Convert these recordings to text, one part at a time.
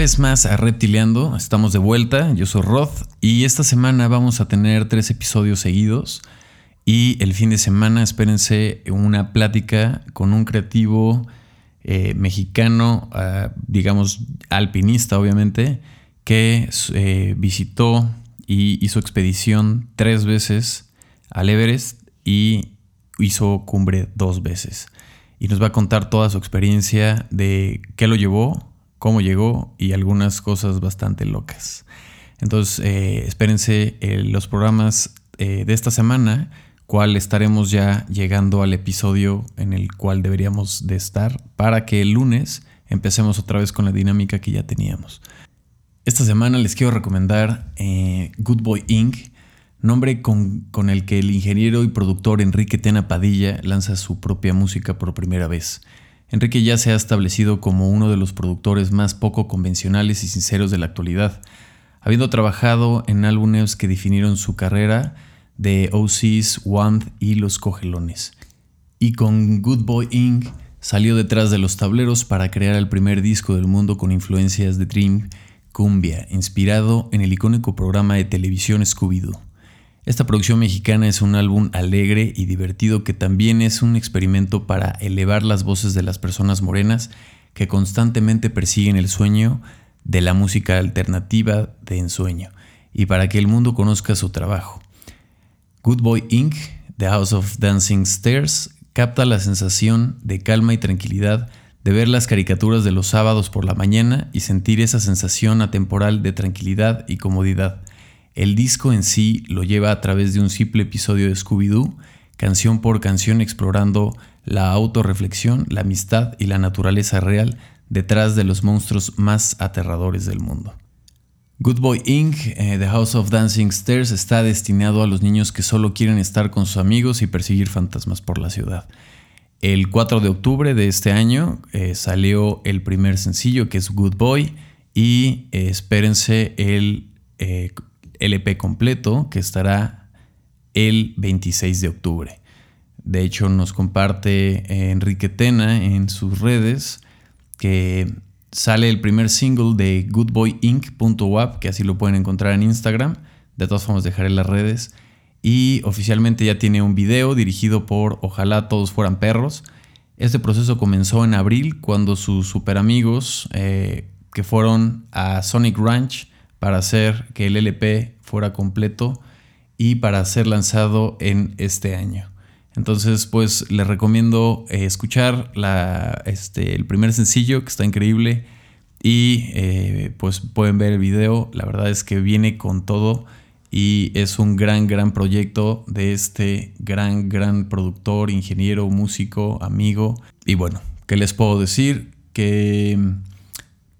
vez más a Reptileando, estamos de vuelta, yo soy Roth y esta semana vamos a tener tres episodios seguidos. Y el fin de semana espérense una plática con un creativo eh, mexicano, ah, digamos alpinista obviamente, que eh, visitó y hizo expedición tres veces al Everest y hizo cumbre dos veces. Y nos va a contar toda su experiencia de qué lo llevó, cómo llegó y algunas cosas bastante locas. Entonces, eh, espérense eh, los programas eh, de esta semana, cual estaremos ya llegando al episodio en el cual deberíamos de estar para que el lunes empecemos otra vez con la dinámica que ya teníamos. Esta semana les quiero recomendar Good Boy Inc., nombre con, con, el que el ingeniero y productor Enrique Tena Padilla lanza su propia música por primera vez. Enrique ya se ha establecido como uno de los productores más poco convencionales y sinceros de la actualidad, habiendo trabajado en álbumes que definieron su carrera de OCs, Wand y Los Cogelones. Y con Good Boy Inc. salió detrás de los tableros para crear el primer disco del mundo con influencias de Dream Cumbia, inspirado en el icónico programa de televisión Scooby-Doo. Esta producción mexicana es un álbum alegre y divertido que también es un experimento para elevar las voces de las personas morenas que constantemente persiguen el sueño de la música alternativa de ensueño y para que el mundo conozca su trabajo. Good Boy Inc., The House of Dancing Stairs, capta la sensación de calma y tranquilidad de ver las caricaturas de los sábados por la mañana y sentir esa sensación atemporal de tranquilidad y comodidad el disco en sí lo lleva a través de un simple episodio de Scooby-Doo, canción por canción explorando la autorreflexión, la amistad y la naturaleza real detrás de los monstruos más aterradores del mundo. Good Boy Inc., eh, The House of Dancing Stairs, está destinado a los niños que solo quieren estar con sus amigos y perseguir fantasmas por la ciudad. El 4 de octubre de este año eh, salió el primer sencillo que es Good Boy y eh, espérense el LP completo que estará el 26 de octubre. De hecho, nos comparte eh, Enrique Tena en sus redes que sale el primer single de goodboyinc.wap, que así lo pueden encontrar en Instagram. De todas formas, dejaré las redes. Y oficialmente ya tiene un video dirigido por Ojalá todos fueran perros. Este proceso comenzó en abril cuando sus super amigos eh, que fueron a Sonic Ranch para hacer que el LP fuera completo y para ser lanzado en este año. Entonces, pues les recomiendo eh, escuchar este, el primer sencillo que está increíble y eh, pues pueden ver el video. La verdad es que viene con todo y es un gran, gran proyecto de este gran, gran productor, ingeniero, músico, amigo. Y bueno, ¿qué les puedo decir? Que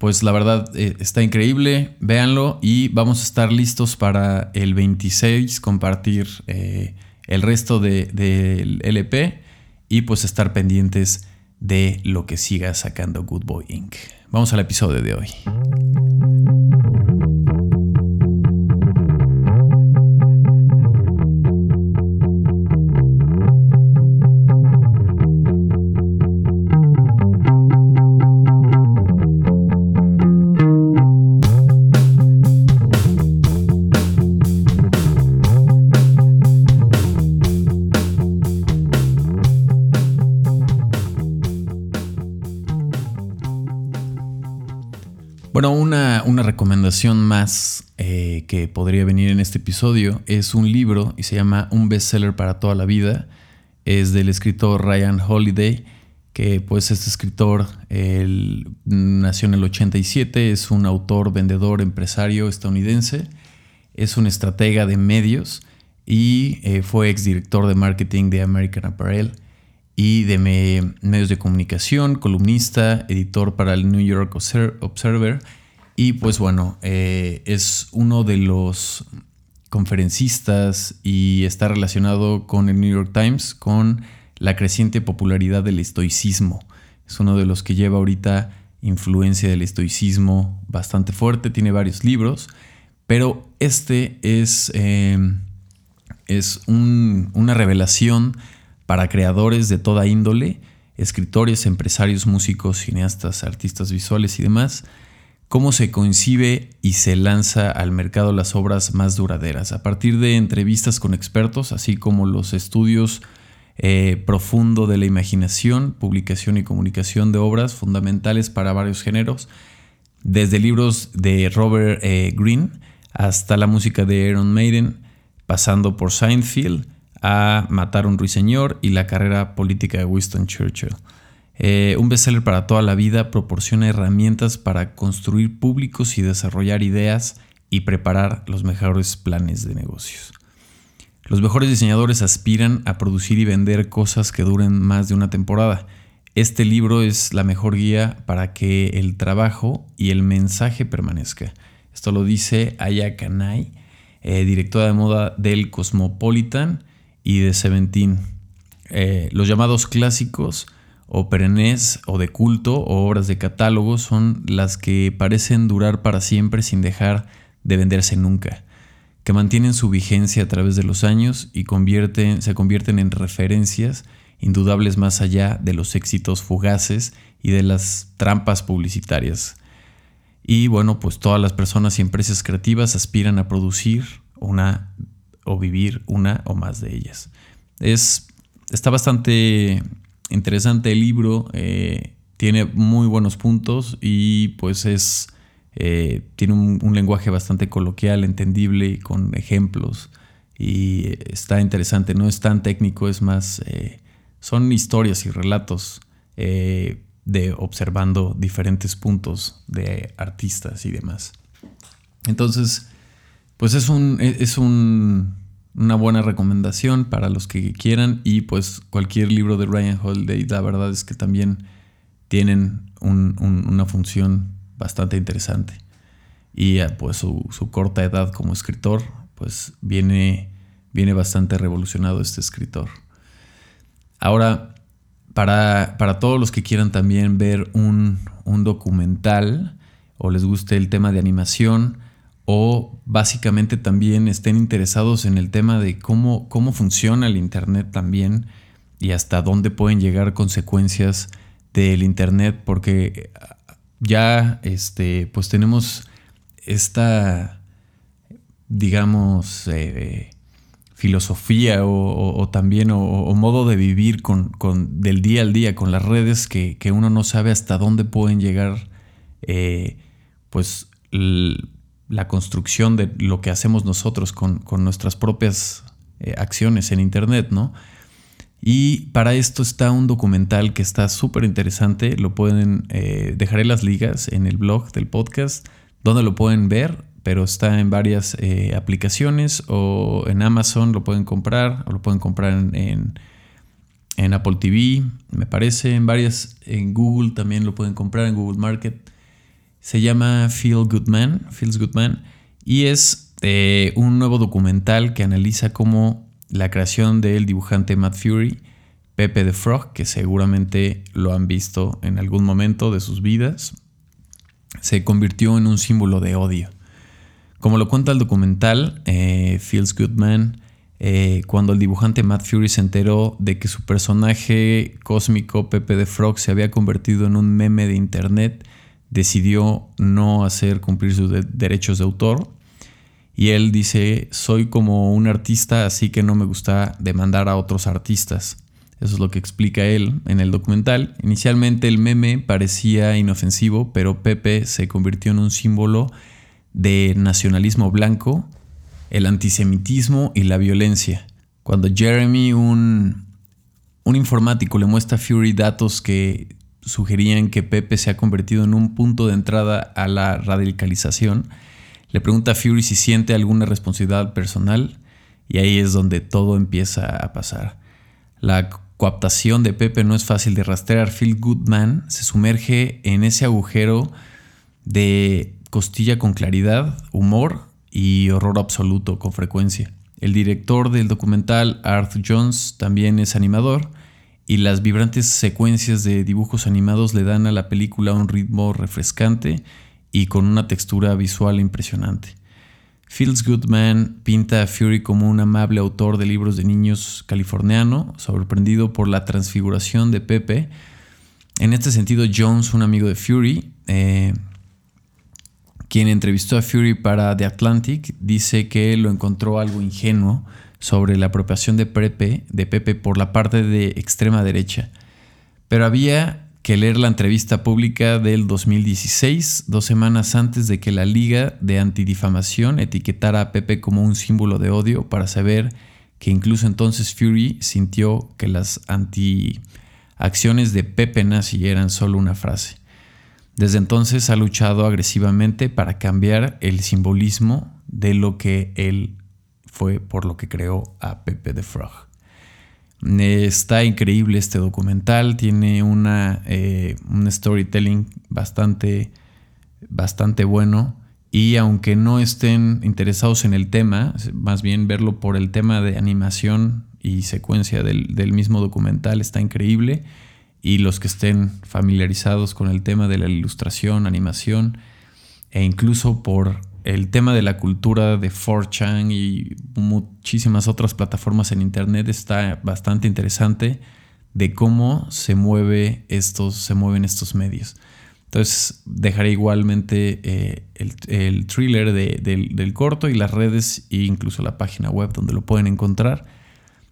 pues la verdad eh, está increíble, véanlo y vamos a estar listos para el 26 compartir eh, el resto del LP y pues estar pendientes de lo que siga sacando Good Boy Inc. Vamos al episodio de hoy. Eh, que podría venir en este episodio es un libro y se llama Un bestseller para toda la vida. Es del escritor Ryan Holiday, que pues este escritor nació en el 87, es un autor, vendedor, empresario estadounidense, es un estratega de medios y eh, fue exdirector de marketing de American Apparel y de medios de comunicación, columnista, editor para el New York Observer. Y pues bueno, eh, es uno de los conferencistas y está relacionado con el New York Times, con la creciente popularidad del estoicismo. Es uno de los que lleva ahorita influencia del estoicismo bastante fuerte, tiene varios libros, pero este es, eh, es una revelación para creadores de toda índole, escritores, empresarios, músicos, cineastas, artistas visuales y demás, cómo se coincide y se lanza al mercado las obras más duraderas, a partir de entrevistas con expertos, así como los estudios eh, profundo de la imaginación, publicación y comunicación de obras fundamentales para varios géneros, desde libros de Robert eh, Greene hasta la música de Aaron Maiden, pasando por Seinfeld a Matar un ruiseñor y la carrera política de Winston Churchill. Eh, un bestseller para toda la vida proporciona herramientas para construir públicos y desarrollar ideas y preparar los mejores planes de negocios. Los mejores diseñadores aspiran a producir y vender cosas que duren más de una temporada. Este libro es la mejor guía para que el trabajo y el mensaje permanezca. Esto lo dice Aya Kanai, eh, directora de moda del Cosmopolitan y de Seventeen. Eh, los llamados clásicos o perennes o de culto o obras de catálogo son las que parecen durar para siempre sin dejar de venderse nunca, que mantienen su vigencia a través de los años y se convierten en referencias indudables más allá de los éxitos fugaces y de las trampas publicitarias. Y bueno, pues todas las personas y empresas creativas aspiran a producir una o vivir una o más de ellas. Es, está bastante interesante el libro, eh, tiene muy buenos puntos y pues es, eh, tiene un, lenguaje bastante coloquial, entendible y con ejemplos y está interesante, no es tan técnico, es más, eh, son historias y relatos de observando diferentes puntos de artistas y demás. Entonces, pues es un, es un una buena recomendación para los que quieran y pues cualquier libro de Ryan Holiday la verdad es que también tienen una función bastante interesante y eh, pues su, corta edad como escritor pues viene, viene bastante revolucionado este escritor. Ahora, para, para todos los que quieran también ver un, un documental o les guste el tema de animación, o básicamente también estén interesados en el tema de cómo, cómo funciona el Internet también y hasta dónde pueden llegar consecuencias del Internet, porque ya este, pues tenemos esta, digamos, eh, filosofía o, también o, modo de vivir con, del día al día con las redes que, uno no sabe hasta dónde pueden llegar eh, pues la construcción de lo que hacemos nosotros con, nuestras propias eh, acciones en Internet, ¿no? Y para esto está un documental que está súper interesante. Lo pueden, eh, dejaré las ligas en el blog del podcast, donde lo pueden ver, pero está en varias eh, aplicaciones o en Amazon lo pueden comprar, o lo pueden comprar en, en, Apple TV, me parece, en varias, en Google también lo pueden comprar, en Google Market. Se llama Feel Good Man, Feels Good Man, y es eh, un nuevo documental que analiza cómo la creación del dibujante Matt Fury, Pepe the Frog, que seguramente lo han visto en algún momento de sus vidas, se convirtió en un símbolo de odio. Como lo cuenta el documental eh, Feels Good Man, eh, cuando el dibujante Matt Fury se enteró de que su personaje cósmico Pepe the Frog se había convertido en un meme de internet, decidió no hacer cumplir sus derechos de autor. Y él dice, soy como un artista, así que no me gusta demandar a otros artistas. Eso es lo que explica él en el documental. Inicialmente el meme parecía inofensivo, pero Pepe se convirtió en un símbolo de nacionalismo blanco, el antisemitismo y la violencia. Cuando Jeremy, un, un informático, le muestra a Fury datos que sugerían que Pepe se ha convertido en un punto de entrada a la radicalización. Le pregunta a Fury si siente alguna responsabilidad personal y ahí es donde todo empieza a pasar. La coaptación de Pepe no es fácil de rastrear. Phil Goodman se sumerge en ese agujero de costilla con claridad, humor y horror absoluto con frecuencia. El director del documental, Arthur Jones, también es animador y las vibrantes secuencias de dibujos animados le dan a la película un ritmo refrescante y con una textura visual impresionante. Feels Good Man pinta a Fury como un amable autor de libros de niños californiano, sorprendido por la transfiguración de Pepe. En este sentido, Jones, un amigo de Fury, eh, quien entrevistó a Fury para The Atlantic, dice que lo encontró algo ingenuo sobre la apropiación de Pepe, por la parte de extrema derecha. Pero había que leer la entrevista pública del 2016, dos semanas antes de que la Liga de Antidifamación etiquetara a Pepe como un símbolo de odio, para saber que incluso entonces Fury sintió que las antiacciones de Pepe nazi eran solo una frase. Desde entonces ha luchado agresivamente para cambiar el simbolismo de lo que él fue por lo que creó a Pepe the Frog. Está increíble este documental, tiene una, eh, un storytelling bastante, bastante bueno y aunque no estén interesados en el tema, más bien verlo por el tema de animación y secuencia del, del mismo documental está increíble y los que estén familiarizados con el tema de la ilustración, animación e incluso por el tema de la cultura de 4chan y muchísimas otras plataformas en internet está bastante interesante de cómo se mueve estos, se mueven estos medios. Entonces dejaré igualmente eh, el, thriller del, del, corto y las redes e incluso la página web donde lo pueden encontrar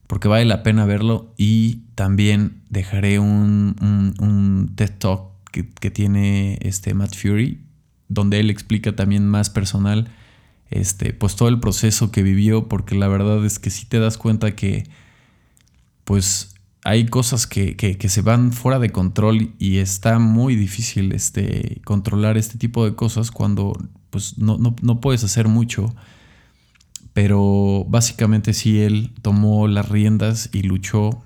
porque vale la pena verlo y también dejaré un, un, TED Talk que, tiene este Matt Fury, donde él explica también más personal este, pues todo el proceso que vivió, porque la verdad es que si te das cuenta que pues hay cosas que, que, se van fuera de control y está muy difícil este, controlar este tipo de cosas cuando pues no, no, no puedes hacer mucho. Pero básicamente sí él tomó las riendas y luchó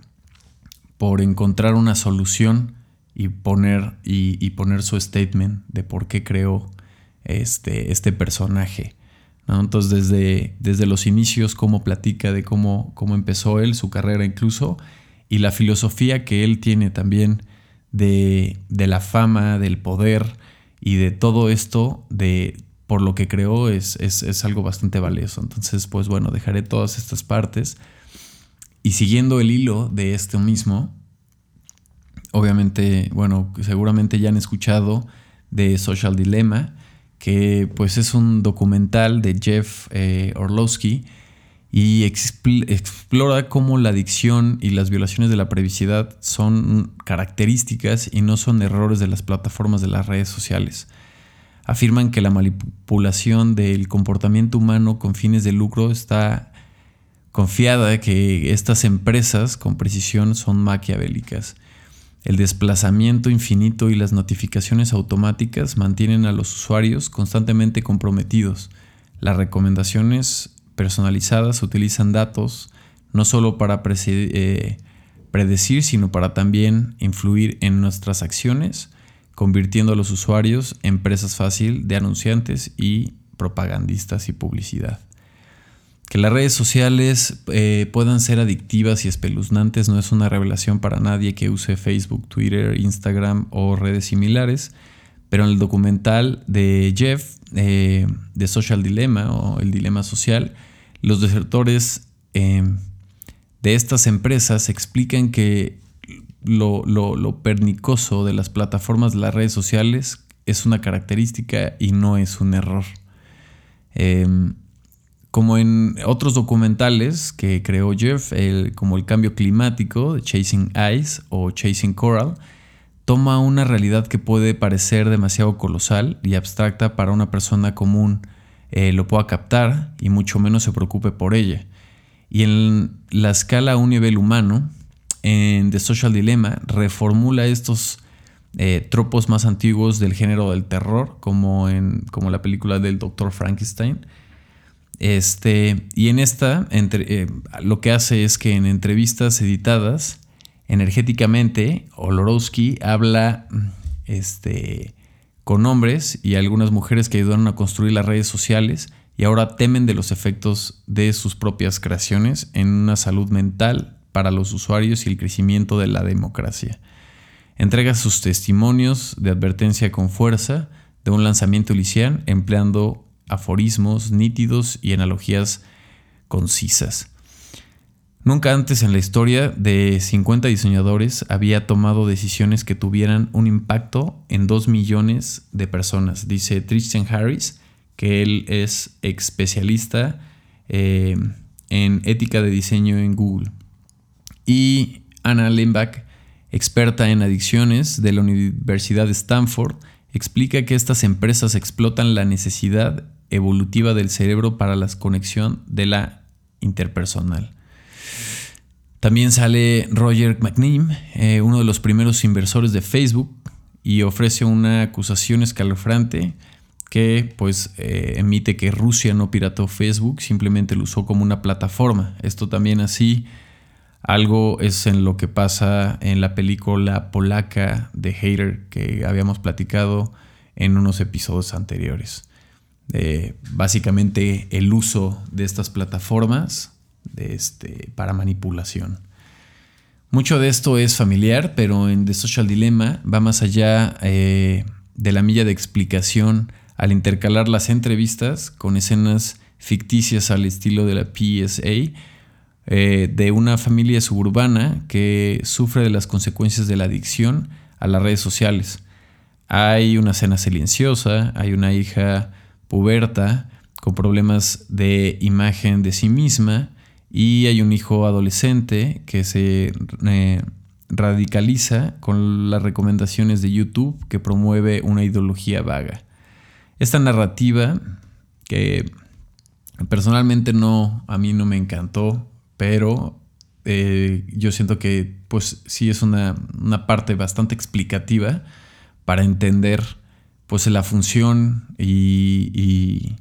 por encontrar una solución y poner, y, poner su statement de por qué creó este, este personaje. Entonces desde, desde los inicios, cómo platica de cómo, cómo empezó él, su carrera incluso, y la filosofía que él tiene también de, de la fama, del poder y de todo esto, de por lo que creó es, es, algo bastante valioso. Entonces, pues bueno, dejaré todas estas partes. Y siguiendo el hilo de esto mismo, obviamente, bueno, seguramente ya han escuchado de Social Dilemma, que pues es un documental de Jeff eh, Orlowski y explora cómo la adicción y las violaciones de la privacidad son características y no son errores de las plataformas de las redes sociales afirman que la manipulación del comportamiento humano con fines de lucro está confiada que estas empresas con precisión son maquiavélicas. El desplazamiento infinito y las notificaciones automáticas mantienen a los usuarios constantemente comprometidos. Las recomendaciones personalizadas utilizan datos no solo para eh, predecir, sino para también influir en nuestras acciones convirtiendo a los usuarios en presas fácil de anunciantes y propagandistas y publicidad. Que las redes sociales eh, puedan ser adictivas y espeluznantes no es una revelación para nadie que use Facebook, Twitter, Instagram o redes similares, pero en el documental de Jeff, eh, Social Dilemma o El Dilema Social, los desertores eh, de estas empresas explican que lo, pernicoso de las plataformas de las redes sociales es una característica y no es un error. Em, como en otros documentales que creó Jeff, como el cambio climático de Chasing Ice o Chasing Coral, toma una realidad que puede parecer demasiado colosal y abstracta para una persona común eh, lo pueda captar y mucho menos se preocupe por ella. Y en la escala a un nivel humano, en The Social Dilemma reformula estos eh, tropos más antiguos del género del terror, como en como la película del Dr. Frankenstein. Este, y en esta, entre, eh, lo que hace es que en entrevistas editadas, energéticamente, Olorowski habla este, con hombres y algunas mujeres que ayudaron a construir las redes sociales y ahora temen de los efectos de sus propias creaciones en una salud mental para los usuarios y el crecimiento de la democracia. Entrega sus testimonios de advertencia con fuerza de un lanzamiento lician empleando aforismos nítidos y analogías concisas. Nunca antes en la historia de 50 diseñadores había tomado decisiones que tuvieran un impacto en 2 millones de personas, dice Tristan Harris, que él es especialista eh, en ética de diseño en Google. Y Anna Lembach, experta en adicciones de la Universidad de Stanford, explica que estas empresas explotan la necesidad evolutiva del cerebro para la conexión de la interpersonal. También sale Roger McNeam, eh, uno de los primeros inversores de Facebook, y ofrece una acusación escalofriante que pues eh, emite que Rusia no pirató Facebook, simplemente lo usó como una plataforma. Esto también así algo es en lo que pasa en la película polaca de Hater que habíamos platicado en unos episodios anteriores. Básicamente el uso de estas plataformas este, para manipulación. Mucho de esto es familiar, pero en The Social Dilemma va más allá eh, de la milla de explicación al intercalar las entrevistas con escenas ficticias al estilo de la PSA eh, de una familia suburbana que sufre de las consecuencias de la adicción a las redes sociales. Hay una cena silenciosa, hay una hija puberta con problemas de imagen de sí misma y hay un hijo adolescente que se eh, radicaliza con las recomendaciones de YouTube que promueve una ideología vaga. Esta narrativa que personalmente no, a mí no me encantó, pero eh, yo siento que pues sí es una, parte bastante explicativa para entender pues la función y, y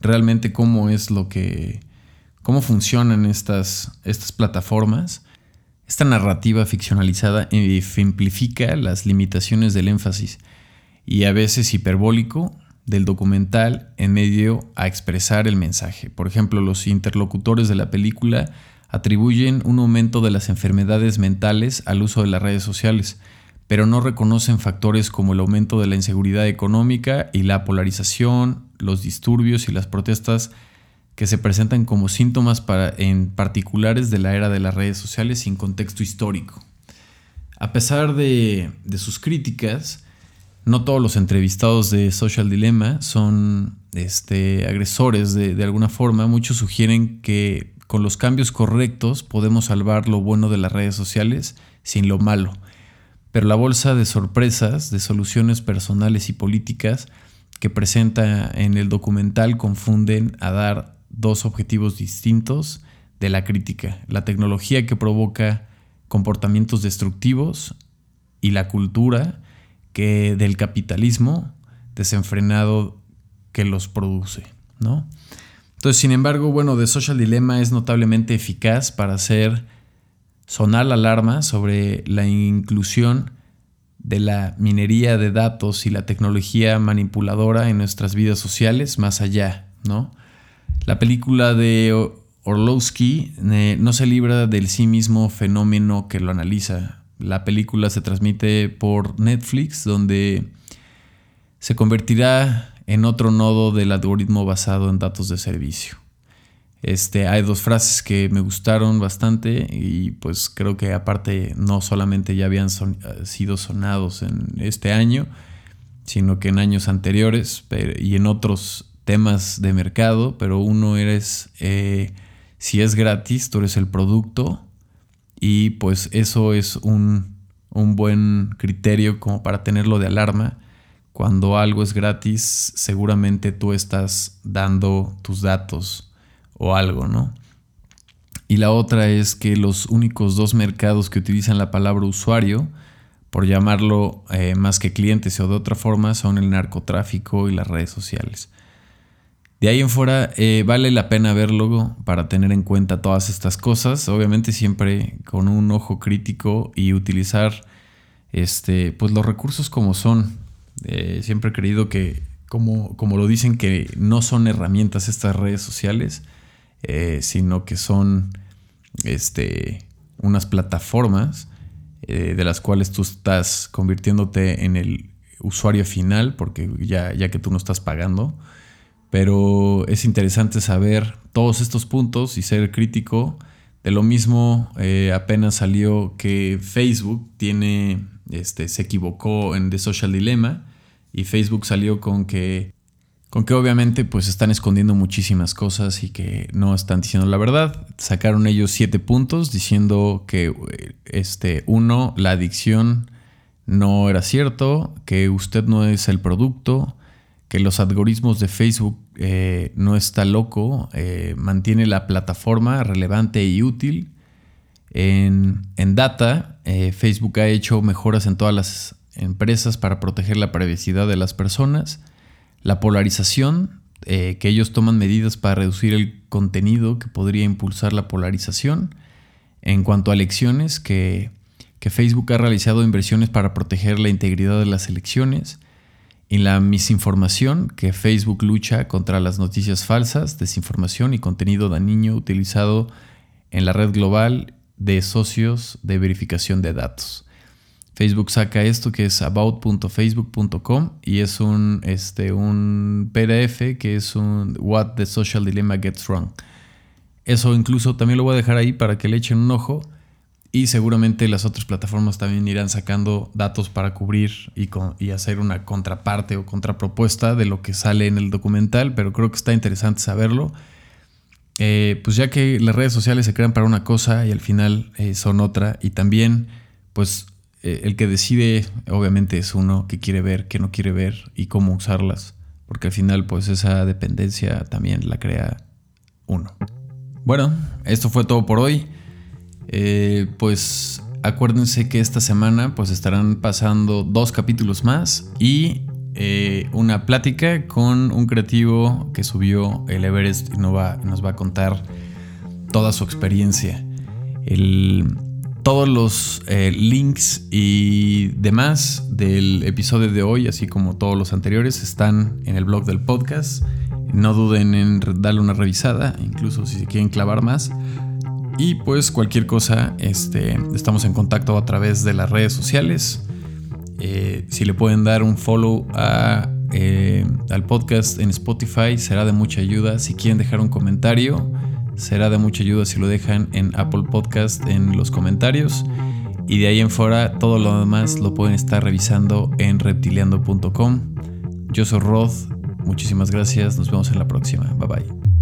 realmente cómo es lo que cómo funcionan estas, estas plataformas. Esta narrativa ficcionalizada simplifica las limitaciones del énfasis y a veces hiperbólico del documental en medio a expresar el mensaje. Por ejemplo, los interlocutores de la película atribuyen un aumento de las enfermedades mentales al uso de las redes sociales, pero no reconocen factores como el aumento de la inseguridad económica y la polarización, los disturbios y las protestas que se presentan como síntomas en particulares de la era de las redes sociales sin contexto histórico. A pesar de, sus críticas, no todos los entrevistados de Social Dilemma son este, agresores de, alguna forma. Muchos sugieren que con los cambios correctos podemos salvar lo bueno de las redes sociales sin lo malo. Pero la bolsa de sorpresas, de soluciones personales y políticas que presenta en el documental confunden a dar dos objetivos distintos de la crítica, la tecnología que provoca comportamientos destructivos y la cultura que del capitalismo desenfrenado que los produce, ¿no? Entonces, sin embargo, bueno, The Social Dilemma es notablemente eficaz para hacer sonar la alarma sobre la inclusión de la minería de datos y la tecnología manipuladora en nuestras vidas sociales más allá, ¿no? La película de Orlowski eh, no se libra del sí mismo fenómeno que lo analiza. La película se transmite por Netflix, donde se convertirá en otro nodo del algoritmo basado en datos de servicio. Este, hay dos frases que me gustaron bastante y pues creo que aparte no solamente ya habían sido sonados en este año, sino que en años anteriores y en otros temas de mercado, pero uno eres, eh, si es gratis, tú eres el producto y pues eso es un, un buen criterio como para tenerlo de alarma. Cuando algo es gratis, seguramente tú estás dando tus datos o algo, ¿no? Y la otra es que los únicos dos mercados que utilizan la palabra usuario, por llamarlo eh, más que clientes o de otra forma, son el narcotráfico y las redes sociales. De ahí en fuera, eh, vale la pena verlo para tener en cuenta todas estas cosas. Obviamente siempre con un ojo crítico y utilizar este, pues los recursos como son. Eh, siempre he creído que, como, como lo dicen, que no son herramientas estas redes sociales, eh, sino que son este, unas plataformas de las cuales tú estás convirtiéndote en el usuario final, porque ya, ya que tú no estás pagando pero es interesante saber todos estos puntos y ser crítico. De lo mismo, eh, apenas salió que Facebook tiene, este, se equivocó en The Social Dilemma y Facebook salió con que, con que obviamente pues están escondiendo muchísimas cosas y que no están diciendo la verdad. Sacaron ellos siete puntos diciendo que este uno la adicción no era cierto, que usted no es el producto, que los algoritmos de Facebook eh, no está loco, eh, mantiene la plataforma relevante y útil. En, data, eh, Facebook ha hecho mejoras en todas las empresas para proteger la privacidad de las personas. La polarización, que ellos toman medidas para reducir el contenido que podría impulsar la polarización. En cuanto a elecciones, que que Facebook ha realizado inversiones para proteger la integridad de las elecciones, en la misinformación, que Facebook lucha contra las noticias falsas, desinformación y contenido dañino utilizado en la red global de socios de verificación de datos. Facebook saca esto que es about.facebook.com y es un, este, un PDF que es un What the Social Dilemma Gets Wrong. Eso incluso también lo voy a dejar ahí para que le echen un ojo. Y seguramente las otras plataformas también irán sacando datos para cubrir y, hacer una contraparte o contrapropuesta de lo que sale en el documental, pero creo que está interesante saberlo. Eh, pues ya que las redes sociales se crean para una cosa y al final eh, son otra, y también pues eh, el que decide obviamente es uno que quiere ver, que no quiere ver y cómo usarlas, porque al final pues esa dependencia también la crea uno. Bueno, esto fue todo por hoy. Eh, pues acuérdense que esta semana pues estarán pasando dos capítulos más y eh, una plática con un creativo que subió el Everest y nos va, nos va a contar toda su experiencia. Todos los eh, links y demás del episodio de hoy, así como todos los anteriores, están en el blog del podcast. No duden en darle una revisada, incluso si se quieren clavar más. Y pues cualquier cosa, este, estamos en contacto a través de las redes sociales. Eh, si le pueden dar un follow eh, al podcast en Spotify, será de mucha ayuda. Si quieren dejar un comentario, será de mucha ayuda si lo dejan en Apple Podcast en los comentarios. Y de ahí en fuera, todo lo demás lo pueden estar revisando en reptiliando.com. Yo soy Rod, muchísimas gracias, nos vemos en la próxima. Bye bye.